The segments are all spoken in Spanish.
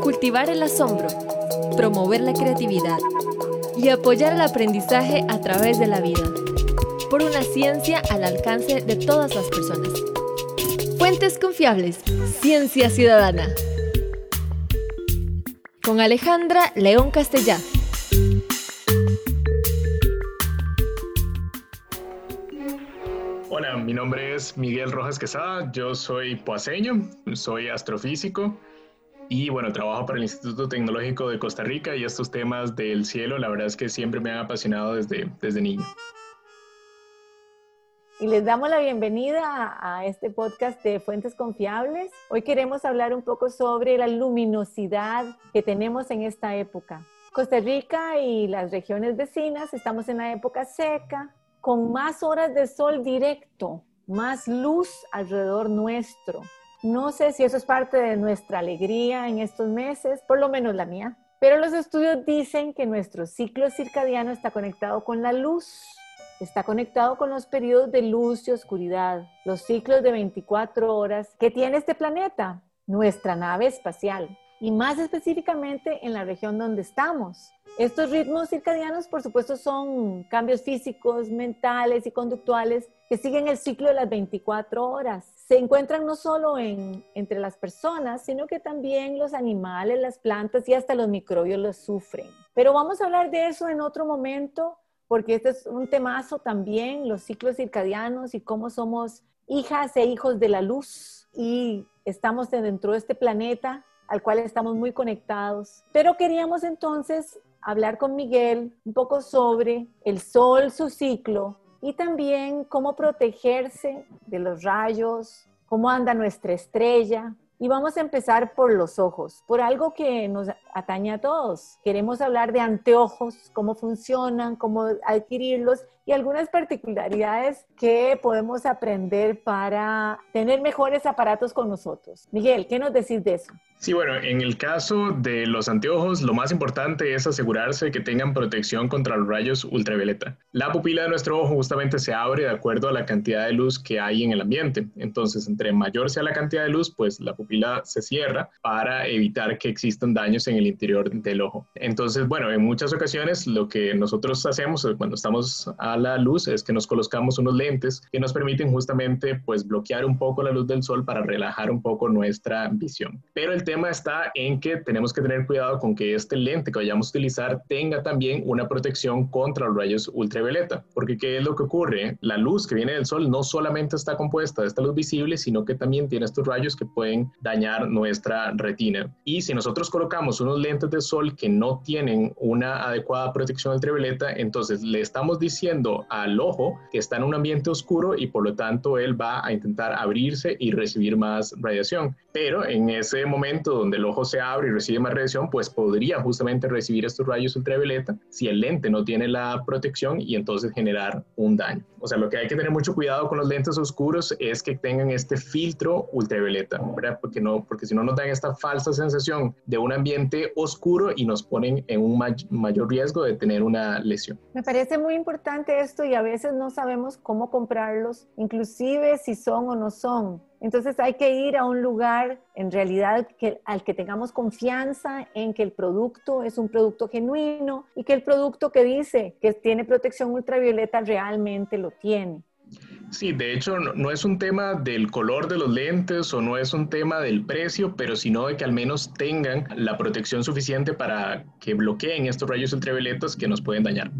cultivar el asombro, promover la creatividad y apoyar el aprendizaje a través de la vida, por una ciencia al alcance de todas las personas. Fuentes confiables, ciencia ciudadana. Con Alejandra León Castellá. Hola, mi nombre es Miguel Rojas Quesada, yo soy poaseño, soy astrofísico y bueno, trabajo para el Instituto Tecnológico de Costa Rica y estos temas del cielo, la verdad es que siempre me han apasionado desde, desde niño. Y les damos la bienvenida a este podcast de Fuentes Confiables. Hoy queremos hablar un poco sobre la luminosidad que tenemos en esta época. Costa Rica y las regiones vecinas estamos en la época seca, con más horas de sol directo, más luz alrededor nuestro. No sé si eso es parte de nuestra alegría en estos meses, por lo menos la mía. Pero los estudios dicen que nuestro ciclo circadiano está conectado con la luz, está conectado con los periodos de luz y oscuridad, los ciclos de 24 horas que tiene este planeta, nuestra nave espacial, y más específicamente en la región donde estamos. Estos ritmos circadianos, por supuesto, son cambios físicos, mentales y conductuales que siguen el ciclo de las 24 horas. Se encuentran no solo en, entre las personas, sino que también los animales, las plantas y hasta los microbios los sufren. Pero vamos a hablar de eso en otro momento, porque este es un temazo también, los ciclos circadianos y cómo somos hijas e hijos de la luz y estamos dentro de este planeta al cual estamos muy conectados. Pero queríamos entonces hablar con Miguel un poco sobre el sol, su ciclo y también cómo protegerse de los rayos, cómo anda nuestra estrella. Y vamos a empezar por los ojos, por algo que nos atañe a todos. Queremos hablar de anteojos, cómo funcionan, cómo adquirirlos y algunas particularidades que podemos aprender para tener mejores aparatos con nosotros. Miguel, ¿qué nos decís de eso? Sí, bueno, en el caso de los anteojos, lo más importante es asegurarse que tengan protección contra los rayos ultravioleta. La pupila de nuestro ojo justamente se abre de acuerdo a la cantidad de luz que hay en el ambiente. Entonces, entre mayor sea la cantidad de luz, pues la pupila se cierra para evitar que existan daños en el interior del ojo. Entonces, bueno, en muchas ocasiones lo que nosotros hacemos cuando estamos a la luz es que nos colocamos unos lentes que nos permiten justamente pues bloquear un poco la luz del sol para relajar un poco nuestra visión. Pero el tema está en que tenemos que tener cuidado con que este lente que vayamos a utilizar tenga también una protección contra los rayos ultravioleta, porque ¿qué es lo que ocurre? La luz que viene del sol no solamente está compuesta de esta luz visible, sino que también tiene estos rayos que pueden dañar nuestra retina. Y si nosotros colocamos unos lentes de sol que no tienen una adecuada protección ultravioleta, entonces le estamos diciendo al ojo que está en un ambiente oscuro y por lo tanto él va a intentar abrirse y recibir más radiación. Pero en ese momento donde el ojo se abre y recibe más radiación, pues podría justamente recibir estos rayos ultravioleta si el lente no tiene la protección y entonces generar un daño. O sea, lo que hay que tener mucho cuidado con los lentes oscuros es que tengan este filtro ultravioleta, ¿verdad? Porque, no, porque si no nos dan esta falsa sensación de un ambiente oscuro y nos ponen en un mayor riesgo de tener una lesión. Me parece muy importante esto y a veces no sabemos cómo comprarlos, inclusive si son o no son. Entonces hay que ir a un lugar en realidad que, al que tengamos confianza en que el producto es un producto genuino y que el producto que dice que tiene protección ultravioleta realmente lo tiene. Sí, de hecho no, es un tema del color de los lentes o no es un tema del precio, pero sino de que al menos tengan la protección suficiente para que bloqueen estos rayos ultravioletas que nos pueden dañar.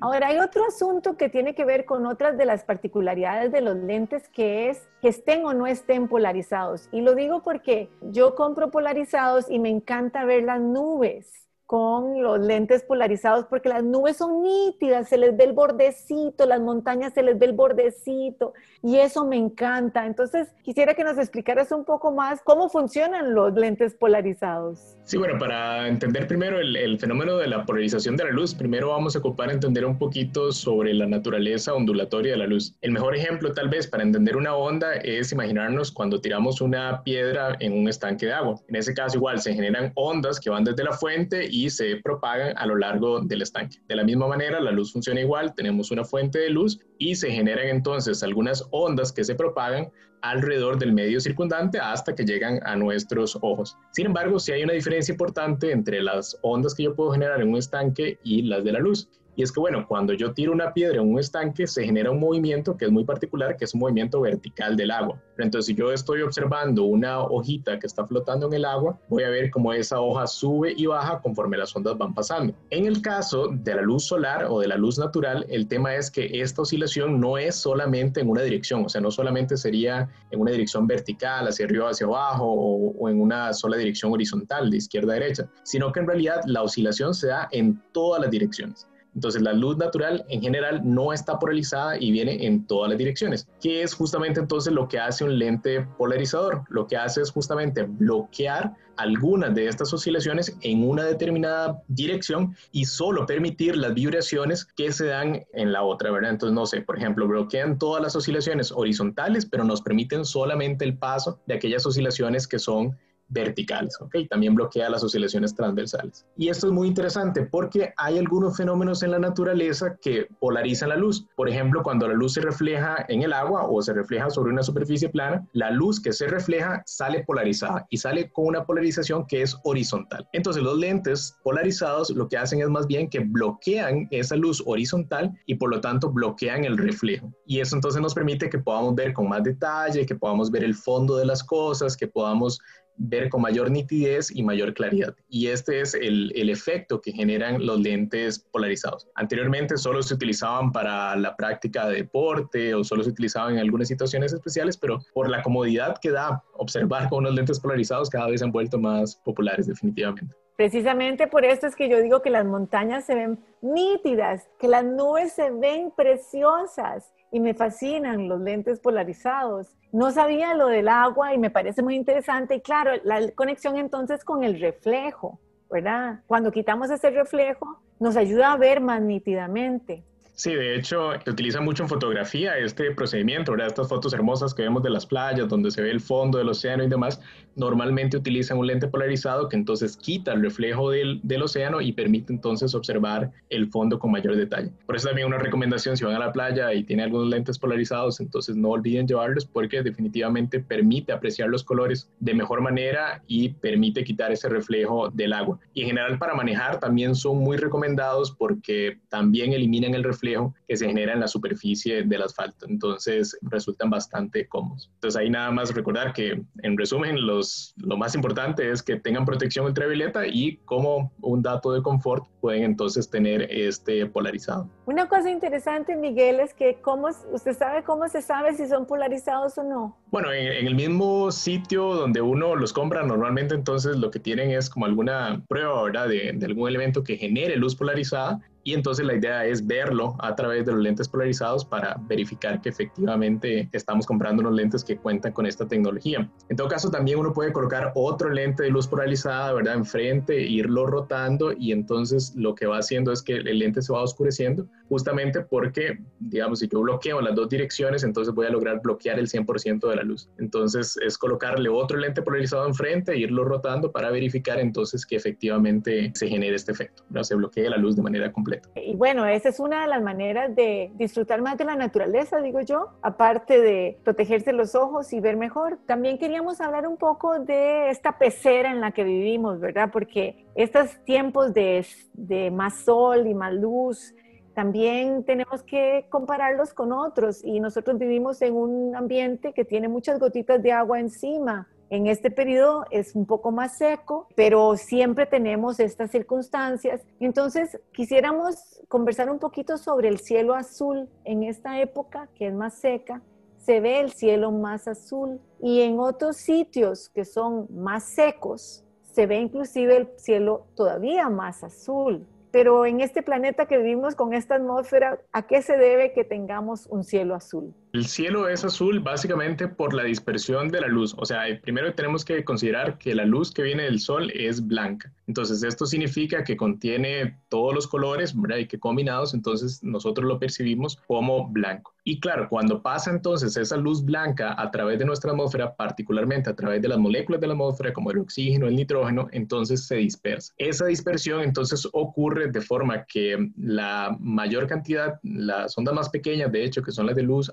Ahora, hay otro asunto que tiene que ver con otras de las particularidades de los lentes, que es que estén o no estén polarizados. Y lo digo porque yo compro polarizados y me encanta ver las nubes con los lentes polarizados porque las nubes son nítidas, se les ve el bordecito, las montañas se les ve el bordecito y eso me encanta. Entonces, quisiera que nos explicaras un poco más cómo funcionan los lentes polarizados. Sí, bueno, para entender primero el, fenómeno de la polarización de la luz, primero vamos a ocupar entender un poquito sobre la naturaleza ondulatoria de la luz. El mejor ejemplo tal vez para entender una onda es imaginarnos cuando tiramos una piedra en un estanque de agua. En ese caso igual se generan ondas que van desde la fuente y y se propagan a lo largo del estanque. De la misma manera, la luz funciona igual, tenemos una fuente de luz y se generan entonces algunas ondas que se propagan alrededor del medio circundante hasta que llegan a nuestros ojos. Sin embargo, sí hay una diferencia importante entre las ondas que yo puedo generar en un estanque y las de la luz. Y es que, bueno, cuando yo tiro una piedra en un estanque, se genera un movimiento que es muy particular, que es un movimiento vertical del agua. Entonces, si yo estoy observando una hojita que está flotando en el agua, voy a ver cómo esa hoja sube y baja conforme las ondas van pasando. En el caso de la luz solar o de la luz natural, el tema es que esta oscilación no es solamente en una dirección, o sea, no solamente sería en una dirección vertical, hacia arriba, hacia abajo, o en una sola dirección horizontal, de izquierda a derecha, sino que en realidad la oscilación se da en todas las direcciones. Entonces la luz natural en general no está polarizada y viene en todas las direcciones, que es justamente entonces lo que hace un lente polarizador. Lo que hace es justamente bloquear algunas de estas oscilaciones en una determinada dirección y solo permitir las vibraciones que se dan en la otra, ¿verdad? Entonces, no sé, por ejemplo, bloquean todas las oscilaciones horizontales, pero nos permiten solamente el paso de aquellas oscilaciones que son verticales, ¿ok? También bloquea las oscilaciones transversales. Y esto es muy interesante porque hay algunos fenómenos en la naturaleza que polarizan la luz. Por ejemplo, cuando la luz se refleja en el agua o se refleja sobre una superficie plana, la luz que se refleja sale polarizada y sale con una polarización que es horizontal. Entonces, los lentes polarizados lo que hacen es más bien que bloquean esa luz horizontal y por lo tanto bloquean el reflejo. Y eso entonces nos permite que podamos ver con más detalle, que podamos ver el fondo de las cosas, que podamos ver con mayor nitidez y mayor claridad. Y este es el, el, efecto que generan los lentes polarizados. Anteriormente solo se utilizaban para la práctica de deporte o solo se utilizaban en algunas situaciones especiales, pero por la comodidad que da observar con unos lentes polarizados cada vez se han vuelto más populares definitivamente. Precisamente por esto es que yo digo que las montañas se ven nítidas, que las nubes se ven preciosas y me fascinan los lentes polarizados. No sabía lo del agua y me parece muy interesante. Y claro, la conexión entonces con el reflejo, ¿verdad? Cuando quitamos ese reflejo, nos ayuda a ver más nítidamente. Sí, de hecho, se utiliza mucho en fotografía este procedimiento, ¿verdad? Estas fotos hermosas que vemos de las playas, donde se ve el fondo del océano y demás, normalmente utilizan un lente polarizado que entonces quita el reflejo del, del, océano y permite entonces observar el fondo con mayor detalle. Por eso también una recomendación, si van a la playa y tienen algunos lentes polarizados, entonces no olviden llevarlos porque definitivamente permite apreciar los colores de mejor manera y permite quitar ese reflejo del agua. Y en general para manejar también son muy recomendados porque también eliminan el reflejo que se genera en la superficie del asfalto. Entonces resultan bastante cómodos. Entonces ahí nada más recordar que en resumen los, lo más importante es que tengan protección ultravioleta y como un dato de confort pueden entonces tener este polarizado. Una cosa interesante Miguel es que cómo, usted sabe cómo se sabe si son polarizados o no. Bueno, en, en el mismo sitio donde uno los compra normalmente entonces lo que tienen es como alguna prueba ¿verdad? De, de algún elemento que genere luz polarizada y entonces la idea es verlo a través de los lentes polarizados para verificar que efectivamente estamos comprando unos lentes que cuentan con esta tecnología. En todo caso, también uno puede colocar otro lente de luz polarizada, ¿verdad? Enfrente, irlo rotando y entonces lo que va haciendo es que el lente se va oscureciendo justamente porque, digamos, si yo bloqueo las dos direcciones, entonces voy a lograr bloquear el 100% de la luz. Entonces es colocarle otro lente polarizado enfrente, irlo rotando para verificar entonces que efectivamente se genere este efecto, ¿verdad? se bloquee la luz de manera completa. Y bueno, esa es una de las maneras de disfrutar más de la naturaleza, digo yo, aparte de protegerse los ojos y ver mejor. También queríamos hablar un poco de esta pecera en la que vivimos, ¿verdad? Porque estos tiempos de, de más sol y más luz, también tenemos que compararlos con otros y nosotros vivimos en un ambiente que tiene muchas gotitas de agua encima en este periodo es un poco más seco, pero siempre tenemos estas circunstancias. Entonces, quisiéramos conversar un poquito sobre el cielo azul en esta época que es más seca. Se ve el cielo más azul y en otros sitios que son más secos, se ve inclusive el cielo todavía más azul. Pero en este planeta que vivimos con esta atmósfera, ¿a qué se debe que tengamos un cielo azul? El cielo es azul básicamente por la dispersión de la luz. O sea, primero tenemos que considerar que la luz que viene del sol es blanca. Entonces, esto significa que contiene todos los colores, ¿verdad? Y que combinados, entonces nosotros lo percibimos como blanco. Y claro, cuando pasa entonces esa luz blanca a través de nuestra atmósfera, particularmente a través de las moléculas de la atmósfera, como el oxígeno, el nitrógeno, entonces se dispersa. Esa dispersión entonces ocurre de forma que la mayor cantidad, las ondas más pequeñas, de hecho, que son las de luz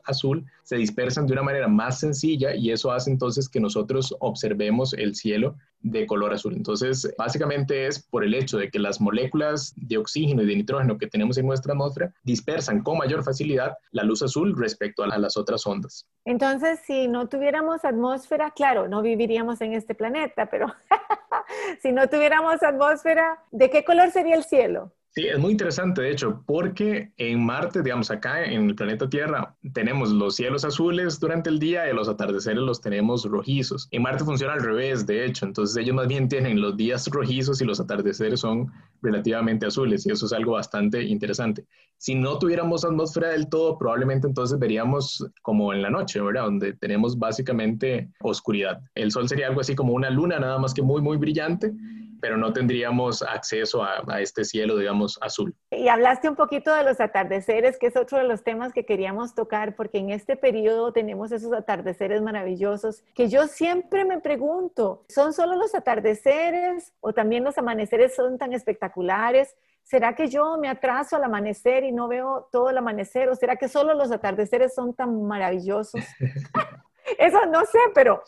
se dispersan de una manera más sencilla y eso hace entonces que nosotros observemos el cielo de color azul. Entonces, básicamente es por el hecho de que las moléculas de oxígeno y de nitrógeno que tenemos en nuestra atmósfera dispersan con mayor facilidad la luz azul respecto a las otras ondas. Entonces, si no tuviéramos atmósfera, claro, no viviríamos en este planeta, pero si no tuviéramos atmósfera, ¿de qué color sería el cielo? Sí, es muy interesante, de hecho, porque en Marte, digamos, acá en el planeta Tierra, tenemos los cielos azules durante el día y los atardeceres los tenemos rojizos. En Marte funciona al revés, de hecho, entonces ellos más bien tienen los días rojizos y los atardeceres son relativamente azules y eso es algo bastante interesante. Si no tuviéramos atmósfera del todo, probablemente entonces veríamos como en la noche, ¿verdad? Donde tenemos básicamente oscuridad. El Sol sería algo así como una luna, nada más que muy, muy brillante pero no tendríamos acceso a, este cielo, digamos, azul. Y hablaste un poquito de los atardeceres, que es otro de los temas que queríamos tocar, porque en este periodo tenemos esos atardeceres maravillosos que yo siempre me pregunto, ¿son solo los atardeceres o también los amaneceres son tan espectaculares? ¿Será que yo me atraso al amanecer y no veo todo el amanecer? ¿O será que solo los atardeceres son tan maravillosos? Eso no sé, pero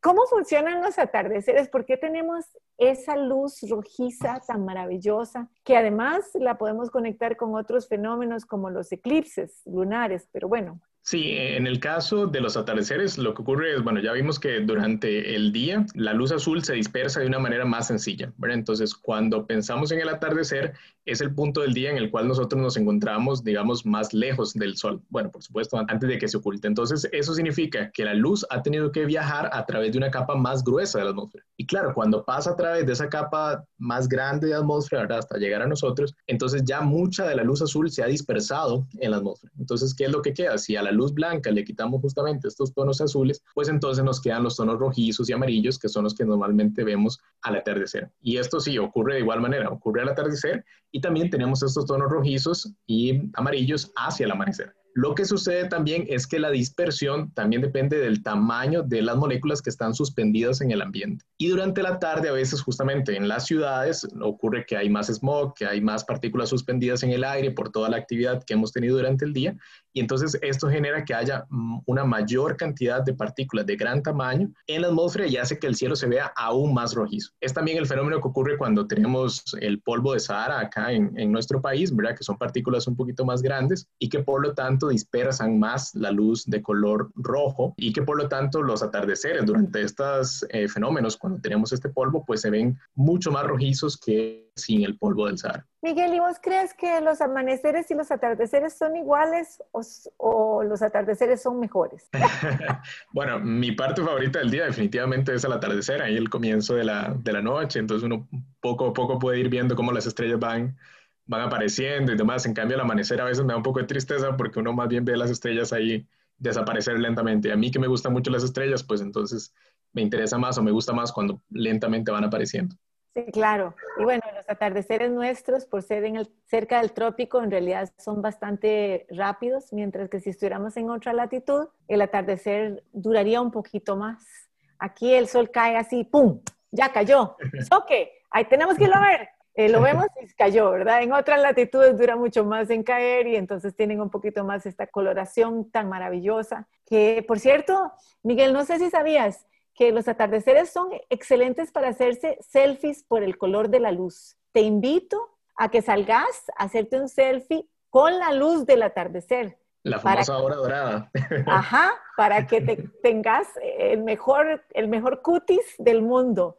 ¿Cómo funcionan los atardeceres? ¿Por qué tenemos esa luz rojiza tan maravillosa que además la podemos conectar con otros fenómenos como los eclipses lunares? Pero bueno, Sí, en el caso de los atardeceres, lo que ocurre es, bueno, ya vimos que durante el día la luz azul se dispersa de una manera más sencilla, ¿verdad? Entonces, cuando pensamos en el atardecer, es el punto del día en el cual nosotros nos encontramos, digamos, más lejos del sol. Bueno, por supuesto, antes de que se oculte. Entonces, eso significa que la luz ha tenido que viajar a través de una capa más gruesa de la atmósfera. Y claro, cuando pasa a través de esa capa más grande de atmósfera, ¿verdad? Hasta llegar a nosotros, entonces ya mucha de la luz azul se ha dispersado en la atmósfera. Entonces, ¿qué es lo que queda? Si a la luz blanca le quitamos justamente estos tonos azules, pues entonces nos quedan los tonos rojizos y amarillos, que son los que normalmente vemos al atardecer. Y esto sí ocurre de igual manera, ocurre al atardecer y también tenemos estos tonos rojizos y amarillos hacia el amanecer. Lo que sucede también es que la dispersión también depende del tamaño de las moléculas que están suspendidas en el ambiente. Y durante la tarde, a veces justamente en las ciudades, ocurre que hay más smog, que hay más partículas suspendidas en el aire por toda la actividad que hemos tenido durante el día. Y entonces esto genera que haya una mayor cantidad de partículas de gran tamaño en la atmósfera y hace que el cielo se vea aún más rojizo. Es también el fenómeno que ocurre cuando tenemos el polvo de Sahara acá en, en nuestro país, ¿verdad? Que son partículas un poquito más grandes y que por lo tanto dispersan más la luz de color rojo y que por lo tanto los atardeceres durante estos eh, fenómenos, cuando tenemos este polvo, pues se ven mucho más rojizos que sin el polvo del Sahara. Miguel, ¿y vos crees que los amaneceres y los atardeceres son iguales o, los atardeceres son mejores? bueno, mi parte favorita del día definitivamente es el atardecer, ahí el comienzo de la, de la noche, entonces uno poco a poco puede ir viendo cómo las estrellas van van apareciendo y demás. En cambio, el amanecer a veces me da un poco de tristeza porque uno más bien ve las estrellas ahí desaparecer lentamente. Y a mí que me gustan mucho las estrellas, pues entonces me interesa más o me gusta más cuando lentamente van apareciendo. Sí, claro. Y bueno, los atardeceres nuestros, por ser en el, cerca del trópico, en realidad son bastante rápidos, mientras que si estuviéramos en otra latitud, el atardecer duraría un poquito más. Aquí el sol cae así, ¡pum! Ya cayó. ¿Ok? Ahí tenemos que ir a ver. Eh, lo vemos y cayó, ¿verdad? En otras latitudes dura mucho más en caer y entonces tienen un poquito más esta coloración tan maravillosa. Que, por cierto, Miguel, no sé si sabías que los atardeceres son excelentes para hacerse selfies por el color de la luz. Te invito a que salgas a hacerte un selfie con la luz del atardecer. La famosa hora dorada. Ajá, para que te, tengas el mejor, el mejor cutis del mundo,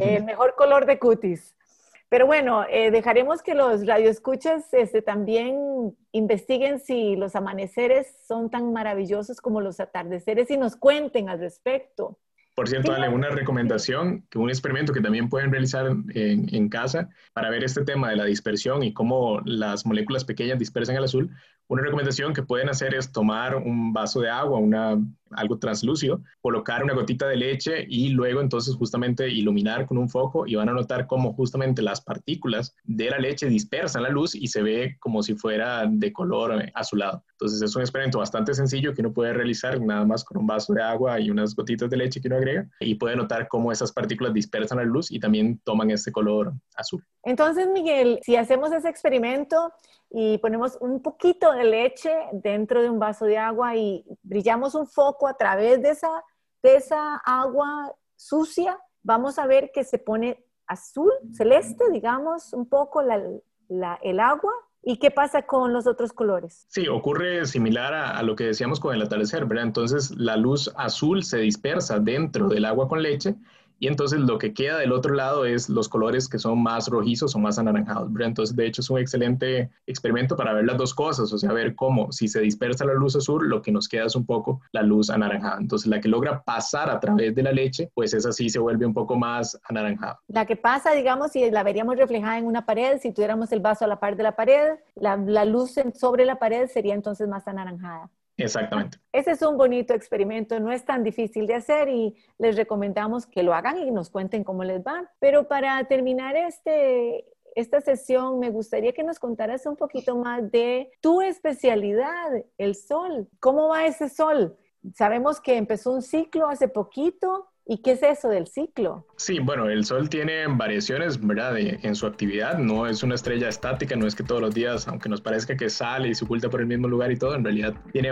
el mejor color de cutis. Pero bueno, eh, dejaremos que los radioescuchas este, también investiguen si los amaneceres son tan maravillosos como los atardeceres y nos cuenten al respecto. Por cierto, dale una recomendación, un experimento que también pueden realizar en, en, casa para ver este tema de la dispersión y cómo las moléculas pequeñas dispersan el azul. Una recomendación que pueden hacer es tomar un vaso de agua, una, algo translúcido, colocar una gotita de leche y luego entonces justamente iluminar con un foco y van a notar cómo justamente las partículas de la leche dispersan la luz y se ve como si fuera de color azulado. Entonces es un experimento bastante sencillo que uno puede realizar nada más con un vaso de agua y unas gotitas de leche que uno agrega y puede notar cómo esas partículas dispersan la luz y también toman este color azul. Entonces, Miguel, si hacemos ese experimento y ponemos un poquito de leche dentro de un vaso de agua y brillamos un foco a través de esa, de esa agua sucia, vamos a ver que se pone azul, celeste, digamos, un poco el agua. ¿Y qué pasa con los otros colores? Sí, ocurre similar a, a, lo que decíamos con el atardecer, ¿verdad? Entonces la luz azul se dispersa dentro del agua con leche y entonces lo que queda del otro lado es los colores que son más rojizos o más anaranjados. Entonces, de hecho, es un excelente experimento para ver las dos cosas, o sea, ver cómo si se dispersa la luz azul, lo que nos queda es un poco la luz anaranjada. Entonces, la que logra pasar a través de la leche, pues esa sí se vuelve un poco más anaranjada. La que pasa, digamos, si la veríamos reflejada en una pared, si tuviéramos el vaso a la par de la pared, la, la luz sobre la pared sería entonces más anaranjada. Exactamente. Ese es un bonito experimento, no es tan difícil de hacer y les recomendamos que lo hagan y nos cuenten cómo les va. Pero para terminar este, esta sesión, me gustaría que nos contaras un poquito más de tu especialidad, el sol. ¿Cómo va ese sol? Sabemos que empezó un ciclo hace poquito. ¿Y qué es eso del ciclo? Sí, bueno, el Sol tiene variaciones, ¿verdad? en su actividad, no es una estrella estática, no es que todos los días, aunque nos parezca que sale y se oculta por el mismo lugar y todo, en realidad tiene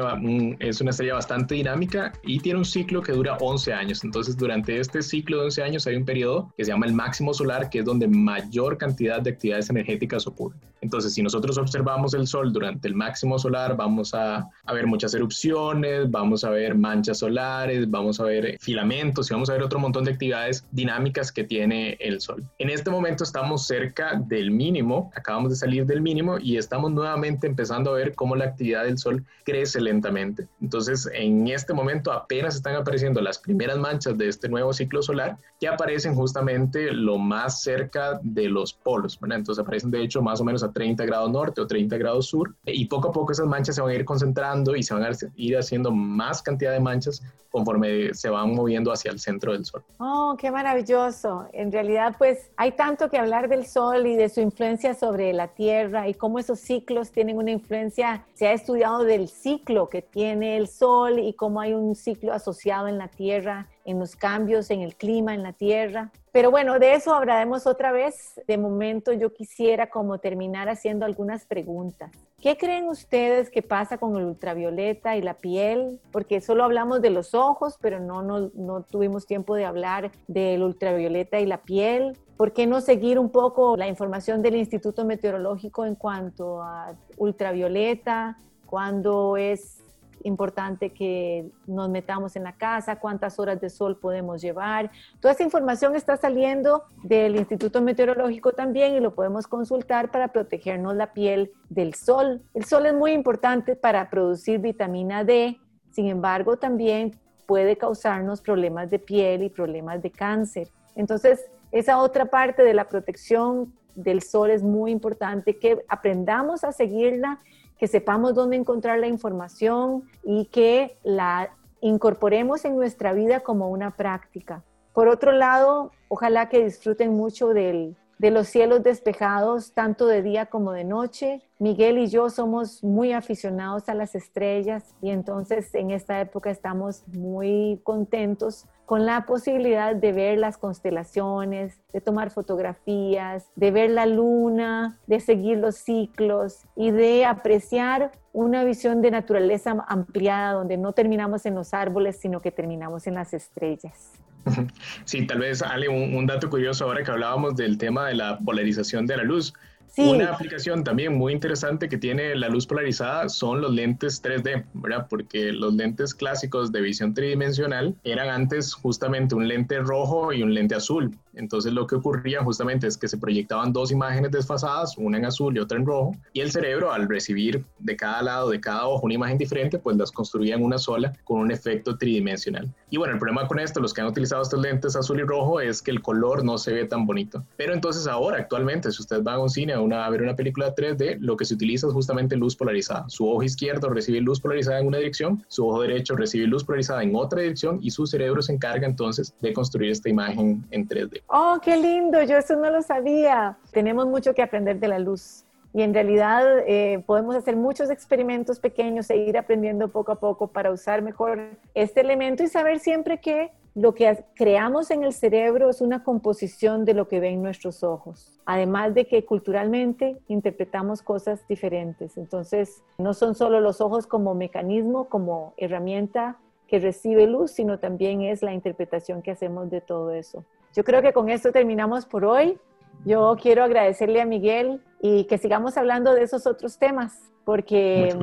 es una estrella bastante dinámica y tiene un ciclo que dura 11 años. Entonces, durante este ciclo de 11 años hay un periodo que se llama el máximo solar, que es donde mayor cantidad de actividades energéticas ocurren. Entonces, si nosotros observamos el Sol durante el máximo solar, vamos a, a ver muchas erupciones, vamos a ver manchas solares, vamos a ver filamentos y vamos a ver otro montón de actividades dinámicas que tiene el Sol. En este momento estamos cerca del mínimo, acabamos de salir del mínimo y estamos nuevamente empezando a ver cómo la actividad del Sol crece lentamente. Entonces, en este momento apenas están apareciendo las primeras manchas de este nuevo ciclo solar que aparecen justamente lo más cerca de los polos. Entonces aparecen de hecho más o menos a 30 grados norte o 30 grados sur y poco a poco esas manchas se van a ir concentrando y se van a ir haciendo más cantidad de manchas conforme se van moviendo hacia el centro del Sol. Oh, qué maravilloso. En realidad, pues hay tanto que hablar del Sol y de su influencia sobre la Tierra y cómo esos ciclos tienen una influencia. Se ha estudiado del ciclo que tiene el Sol y cómo hay un ciclo asociado en la Tierra en los cambios en el clima, en la tierra. Pero bueno, de eso hablaremos otra vez. De momento yo quisiera como terminar haciendo algunas preguntas. ¿Qué creen ustedes que pasa con el ultravioleta y la piel? Porque solo hablamos de los ojos, pero no, no, no tuvimos tiempo de hablar del ultravioleta y la piel. ¿Por qué no seguir un poco la información del Instituto Meteorológico en cuanto a ultravioleta? ¿Cuándo es importante que nos metamos en la casa, cuántas horas de sol podemos llevar. Toda esa información está saliendo del Instituto Meteorológico también y lo podemos consultar para protegernos la piel del sol. El sol es muy importante para producir vitamina D, sin embargo también puede causarnos problemas de piel y problemas de cáncer. Entonces, esa otra parte de la protección del sol es muy importante, que aprendamos a seguirla que sepamos dónde encontrar la información y que la incorporemos en nuestra vida como una práctica. Por otro lado, ojalá que disfruten mucho del, de los cielos despejados, tanto de día como de noche. Miguel y yo somos muy aficionados a las estrellas y entonces en esta época estamos muy contentos con la posibilidad de ver las constelaciones, de tomar fotografías, de ver la luna, de seguir los ciclos y de apreciar una visión de naturaleza ampliada donde no terminamos en los árboles, sino que terminamos en las estrellas. Sí, tal vez, Ale, un, dato curioso ahora que hablábamos del tema de la polarización de la luz. Una aplicación también muy interesante que tiene la luz polarizada son los lentes 3D, ¿verdad? Porque los lentes clásicos de visión tridimensional eran antes justamente un lente rojo y un lente azul. Entonces lo que ocurría justamente es que se proyectaban dos imágenes desfasadas, una en azul y otra en rojo, y el cerebro al recibir de cada lado, de cada ojo, una imagen diferente, pues las construía en una sola con un efecto tridimensional. Y bueno, el problema con esto, los que han utilizado estos lentes azul y rojo, es que el color no se ve tan bonito. Pero entonces ahora, actualmente, si usted va a un cine una, a ver una película 3D, lo que se utiliza es justamente luz polarizada. Su ojo izquierdo recibe luz polarizada en una dirección, su ojo derecho recibe luz polarizada en otra dirección y su cerebro se encarga entonces de construir esta imagen en 3D. Oh, qué lindo, yo eso no lo sabía. Tenemos mucho que aprender de la luz y en realidad eh, podemos hacer muchos experimentos pequeños e ir aprendiendo poco a poco para usar mejor este elemento y saber siempre que lo que creamos en el cerebro es una composición de lo que ven nuestros ojos. Además de que culturalmente interpretamos cosas diferentes. Entonces, no son solo los ojos como mecanismo, como herramienta que recibe luz, sino también es la interpretación que hacemos de todo eso. Yo creo que con esto terminamos por hoy. Yo quiero agradecerle a Miguel y que sigamos hablando de esos otros temas, porque,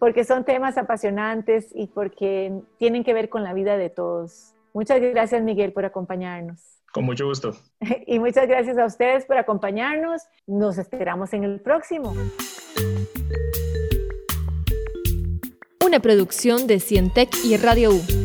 porque son temas apasionantes y porque tienen que ver con la vida de todos. Muchas gracias, Miguel, por acompañarnos. Con mucho gusto. Y muchas gracias a ustedes por acompañarnos. Nos esperamos en el próximo. Una producción de Cientec y Radio U.